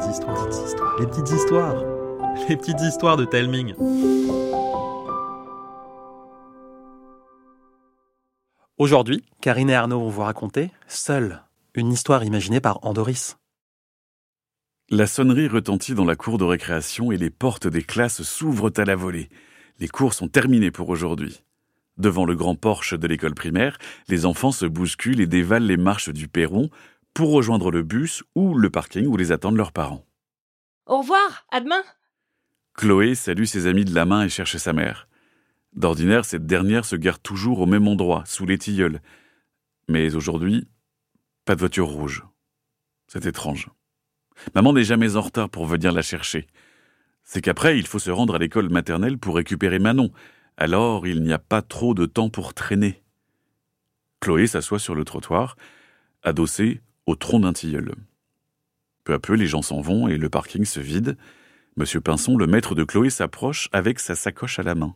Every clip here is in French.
les petites histoires, les petites histoires de Telming. Aujourd'hui, Karine et Arnaud vont vous raconter Seul, une histoire imaginée par Andoris. La sonnerie retentit dans la cour de récréation et les portes des classes s'ouvrent à la volée. Les cours sont terminés pour aujourd'hui. Devant le grand porche de l'école primaire, les enfants se bousculent et dévalent les marches du perron pour rejoindre le bus ou le parking où les attendent leurs parents. Au revoir, à demain. Chloé salue ses amis de la main et cherche sa mère. D'ordinaire, cette dernière se gare toujours au même endroit, sous les tilleuls. Mais aujourd'hui, pas de voiture rouge. C'est étrange. Maman n'est jamais en retard pour venir la chercher. C'est qu'après, il faut se rendre à l'école maternelle pour récupérer Manon. Alors, il n'y a pas trop de temps pour traîner. Chloé s'assoit sur le trottoir, adossée au tronc d'un tilleul. Peu à peu, les gens s'en vont et le parking se vide. Monsieur Pinson, le maître de Chloé, s'approche avec sa sacoche à la main.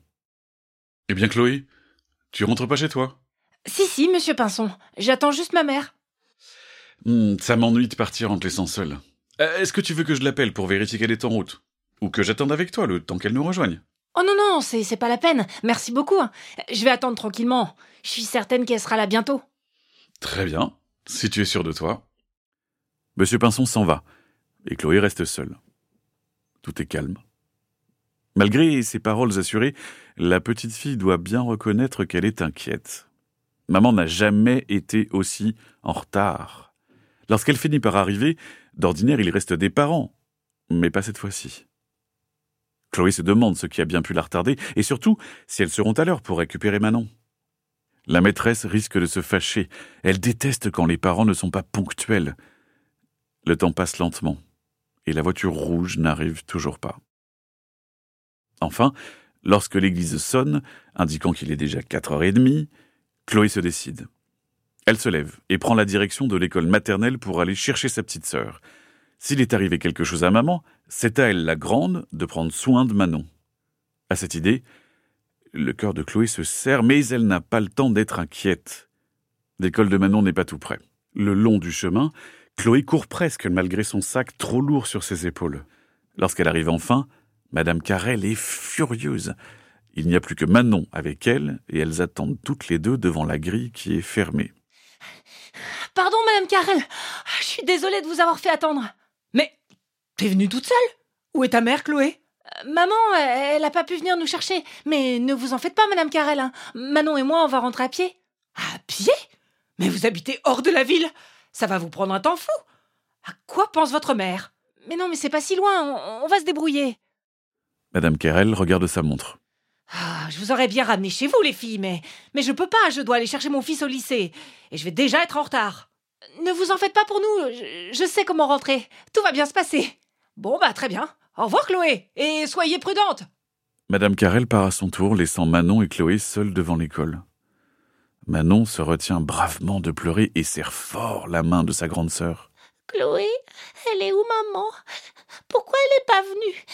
Eh bien, Chloé, tu rentres pas chez toi? Si, si, monsieur Pinson. J'attends juste ma mère. Hmm, ça m'ennuie de partir en te laissant seule. Euh, Est-ce que tu veux que je l'appelle pour vérifier qu'elle est en route Ou que j'attende avec toi le temps qu'elle nous rejoigne? Oh non, non, c'est c'est pas la peine. Merci beaucoup. Je vais attendre tranquillement. Je suis certaine qu'elle sera là bientôt. Très bien, si tu es sûr de toi. Monsieur Pinson s'en va, et Chloé reste seule. Tout est calme. Malgré ses paroles assurées, la petite fille doit bien reconnaître qu'elle est inquiète. Maman n'a jamais été aussi en retard. Lorsqu'elle finit par arriver, d'ordinaire il reste des parents, mais pas cette fois-ci. Chloé se demande ce qui a bien pu la retarder, et surtout si elles seront à l'heure pour récupérer Manon. La maîtresse risque de se fâcher. Elle déteste quand les parents ne sont pas ponctuels. Le temps passe lentement, et la voiture rouge n'arrive toujours pas. Enfin, lorsque l'église sonne, indiquant qu'il est déjà quatre heures et demie, Chloé se décide. Elle se lève et prend la direction de l'école maternelle pour aller chercher sa petite sœur. S'il est arrivé quelque chose à maman, c'est à elle, la grande, de prendre soin de Manon. À cette idée, le cœur de Chloé se serre, mais elle n'a pas le temps d'être inquiète. L'école de Manon n'est pas tout près. Le long du chemin, Chloé court presque malgré son sac trop lourd sur ses épaules. Lorsqu'elle arrive enfin, Madame Carrel est furieuse. Il n'y a plus que Manon avec elle, et elles attendent toutes les deux devant la grille qui est fermée. Pardon, Madame Carrel. Je suis désolée de vous avoir fait attendre. Mais t'es venue toute seule? Où est ta mère, Chloé? Maman, elle n'a pas pu venir nous chercher. Mais ne vous en faites pas, Madame Carrel. hein. Manon et moi, on va rentrer à pied. À pied? Mais vous habitez hors de la ville Ça va vous prendre un temps fou À quoi pense votre mère? Mais non, mais c'est pas si loin. On, on va se débrouiller. Madame Carrel regarde sa montre. Ah, je vous aurais bien ramené chez vous, les filles, mais, mais je peux pas, je dois aller chercher mon fils au lycée. Et je vais déjà être en retard. Ne vous en faites pas pour nous. Je, je sais comment rentrer. Tout va bien se passer. Bon, bah très bien. Au revoir, Chloé. Et soyez prudente. Madame Carrel part à son tour, laissant Manon et Chloé seules devant l'école. Manon se retient bravement de pleurer et serre fort la main de sa grande sœur. Chloé, elle est où, maman? Pourquoi elle n'est pas venue?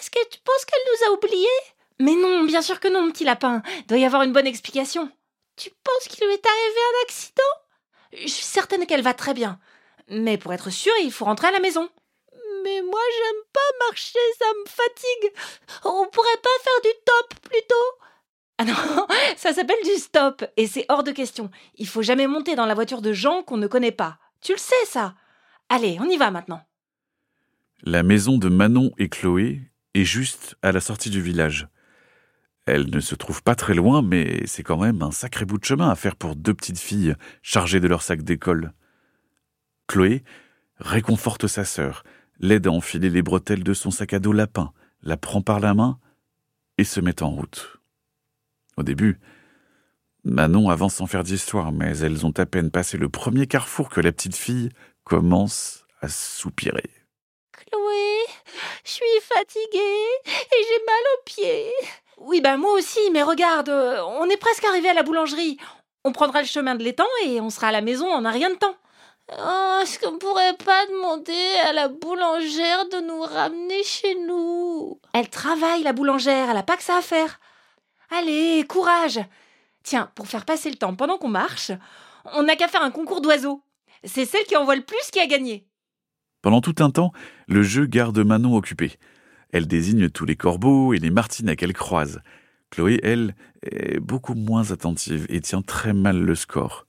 Est-ce que tu penses qu'elle nous a oubliés? Mais non, bien sûr que non, mon petit lapin. Doit y avoir une bonne explication. Tu penses qu'il lui est arrivé un accident? Je suis certaine qu'elle va très bien. Mais pour être sûre, il faut rentrer à la maison. Mais moi, j'aime pas marcher, ça me fatigue. On pourrait pas faire du top plutôt? Ah non, ça s'appelle du stop et c'est hors de question. Il faut jamais monter dans la voiture de gens qu'on ne connaît pas. Tu le sais, ça? Allez, on y va maintenant. La maison de Manon et Chloé est juste à la sortie du village. Elle ne se trouve pas très loin, mais c'est quand même un sacré bout de chemin à faire pour deux petites filles chargées de leur sac d'école. Chloé réconforte sa sœur, l'aide à enfiler les bretelles de son sac à dos lapin, la prend par la main et se met en route. Au début, Manon avance sans faire d'histoire, mais elles ont à peine passé le premier carrefour que la petite fille commence à soupirer. Chloé, je suis fatiguée et j'ai mal aux pieds. Oui, ben moi aussi, mais regarde, euh, on est presque arrivé à la boulangerie. On prendra le chemin de l'étang et on sera à la maison en un rien de temps. Oh, est-ce qu'on pourrait pas demander à la boulangère de nous ramener chez nous? Elle travaille, la boulangère, elle a pas que ça à faire. Allez, courage Tiens, pour faire passer le temps pendant qu'on marche, on n'a qu'à faire un concours d'oiseaux. C'est celle qui envoie le plus qui a gagné. Pendant tout un temps, le jeu garde Manon occupée. Elle désigne tous les corbeaux et les martinets qu'elle croise. Chloé, elle, est beaucoup moins attentive et tient très mal le score.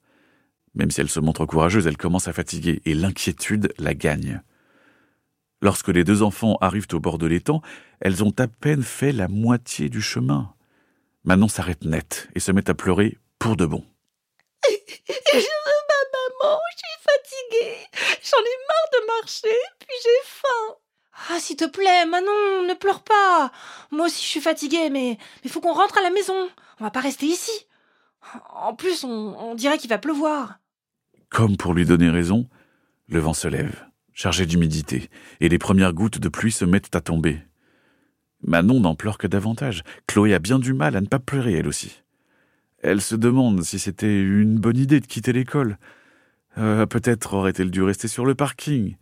Même si elle se montre courageuse, elle commence à fatiguer et l'inquiétude la gagne. Lorsque les deux enfants arrivent au bord de l'étang, elles ont à peine fait la moitié du chemin. Manon s'arrête net et se met à pleurer pour de bon. Je veux ma maman, je suis fatiguée. J'en ai marre de marcher, puis j'ai faim. Ah, s'il te plaît, Manon, ne pleure pas. Moi aussi, je suis fatiguée, mais il faut qu'on rentre à la maison. On va pas rester ici. En plus, on, dirait qu'il va pleuvoir. Comme pour lui donner raison, le vent se lève, chargé d'humidité, et les premières gouttes de pluie se mettent à tomber. Manon n'en pleure que davantage. Chloé a bien du mal à ne pas pleurer elle aussi. Elle se demande si c'était une bonne idée de quitter l'école. Euh, Peut-être aurait-elle dû rester sur le parking.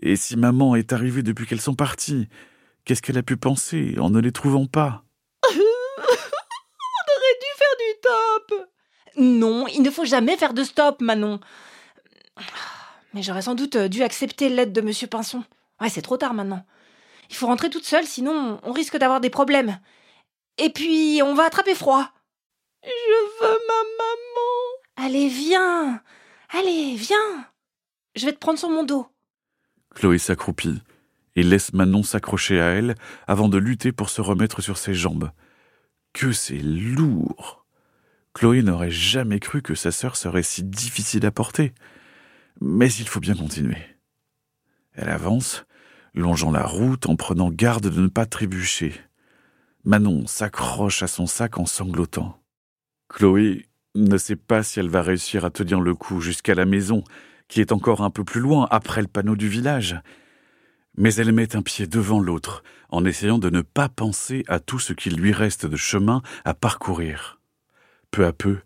Et si maman est arrivée depuis qu'elles sont parties, qu'est-ce qu'elle a pu penser en ne les trouvant pas? Non, il ne faut jamais faire de stop, Manon. Mais j'aurais sans doute dû accepter l'aide de Monsieur Pinson. Ouais, c'est trop tard maintenant. Il faut rentrer toute seule, sinon on risque d'avoir des problèmes. Et puis, on va attraper froid. Je veux ma maman. Allez, viens. Allez, viens. Je vais te prendre sur mon dos. Chloé s'accroupit et laisse Manon s'accrocher à elle avant de lutter pour se remettre sur ses jambes. Que c'est lourd Chloé n'aurait jamais cru que sa sœur serait si difficile à porter. Mais il faut bien continuer. Elle avance, longeant la route en prenant garde de ne pas trébucher. Manon s'accroche à son sac en sanglotant. Chloé ne sait pas si elle va réussir à tenir le coup jusqu'à la maison, qui est encore un peu plus loin après le panneau du village. Mais elle met un pied devant l'autre, en essayant de ne pas penser à tout ce qu'il lui reste de chemin à parcourir. Peu à peu,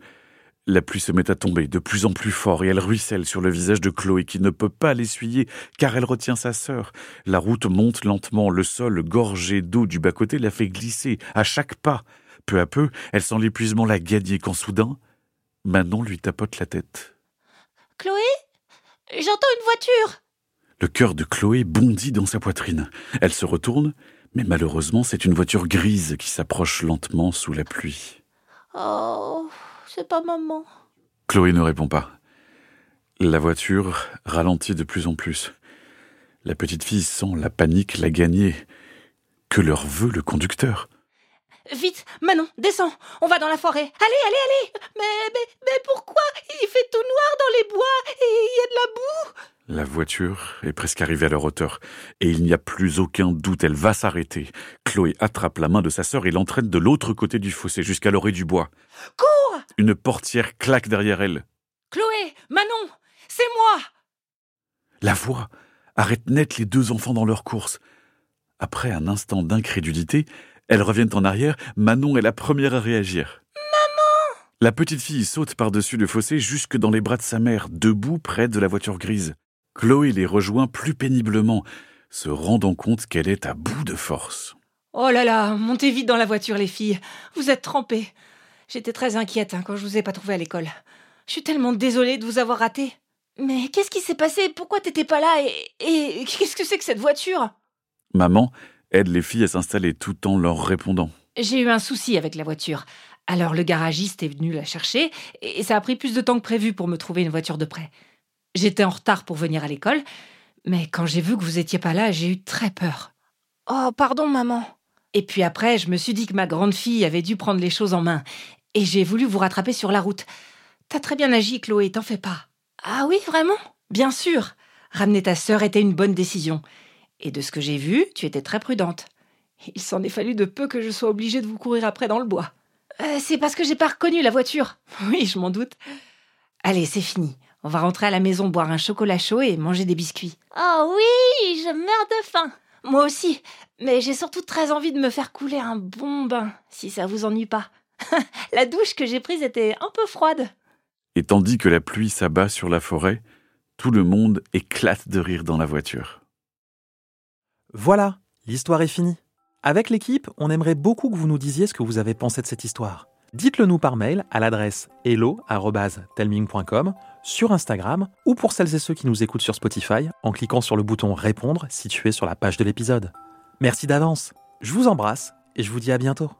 la pluie se met à tomber de plus en plus fort et elle ruisselle sur le visage de Chloé qui ne peut pas l'essuyer car elle retient sa sœur. La route monte lentement, le sol gorgé d'eau du bas-côté la fait glisser à chaque pas. Peu à peu, elle sent l'épuisement la gagner quand soudain, Manon lui tapote la tête. Chloé? J'entends une voiture. Le cœur de Chloé bondit dans sa poitrine. Elle se retourne, mais malheureusement c'est une voiture grise qui s'approche lentement sous la pluie. Oh, c'est pas maman. Chloé ne répond pas. La voiture ralentit de plus en plus. La petite fille sent la panique la gagner. Que leur veut le conducteur? Vite, Manon, descends. On va dans la forêt. Allez, allez, allez. Mais, mais, mais pourquoi Il fait tout noir dans les bois et il y a de la boue? La voiture est presque arrivée à leur hauteur, et il n'y a plus aucun doute, elle va s'arrêter. Chloé attrape la main de sa sœur et l'entraîne de l'autre côté du fossé jusqu'à l'orée du bois. Cours Une portière claque derrière elle. Chloé, Manon, c'est moi. La voix arrête net les deux enfants dans leur course. Après un instant d'incrédulité, elles reviennent en arrière. Manon est la première à réagir. Maman La petite fille saute par-dessus le fossé jusque dans les bras de sa mère, debout près de la voiture grise. Chloé les rejoint plus péniblement, se rendant compte qu'elle est à bout de force. Oh là là, montez vite dans la voiture, les filles. Vous êtes trempées. J'étais très inquiète hein, quand je vous ai pas trouvé à l'école. Je suis tellement désolée de vous avoir raté. Mais qu'est-ce qui s'est passé? Pourquoi t'étais pas là Et, et Qu'est-ce que c'est que cette voiture? Maman aide les filles à s'installer tout en leur répondant. J'ai eu un souci avec la voiture. Alors le garagiste est venu la chercher et ça a pris plus de temps que prévu pour me trouver une voiture de prêt. J'étais en retard pour venir à l'école, mais quand j'ai vu que vous étiez pas là, j'ai eu très peur. Oh, pardon, maman. Et puis après, je me suis dit que ma grande fille avait dû prendre les choses en main, et j'ai voulu vous rattraper sur la route. T'as très bien agi, Chloé, t'en fais pas. Ah oui, vraiment? Bien sûr. Ramener ta sœur était une bonne décision. Et de ce que j'ai vu, tu étais très prudente. Il s'en est fallu de peu que je sois obligée de vous courir après dans le bois. Euh, c'est parce que j'ai pas reconnu la voiture. Oui, je m'en doute. Allez, c'est fini. On va rentrer à la maison boire un chocolat chaud et manger des biscuits. Oh oui, je meurs de faim. Moi aussi, mais j'ai surtout très envie de me faire couler un bon bain, si ça vous ennuie pas. la douche que j'ai prise était un peu froide. Et tandis que la pluie s'abat sur la forêt, tout le monde éclate de rire dans la voiture. Voilà, l'histoire est finie. Avec l'équipe, on aimerait beaucoup que vous nous disiez ce que vous avez pensé de cette histoire. Dites-le nous par mail à l'adresse hello@telming.com sur Instagram ou pour celles et ceux qui nous écoutent sur Spotify en cliquant sur le bouton Répondre situé sur la page de l'épisode. Merci d'avance, je vous embrasse et je vous dis à bientôt.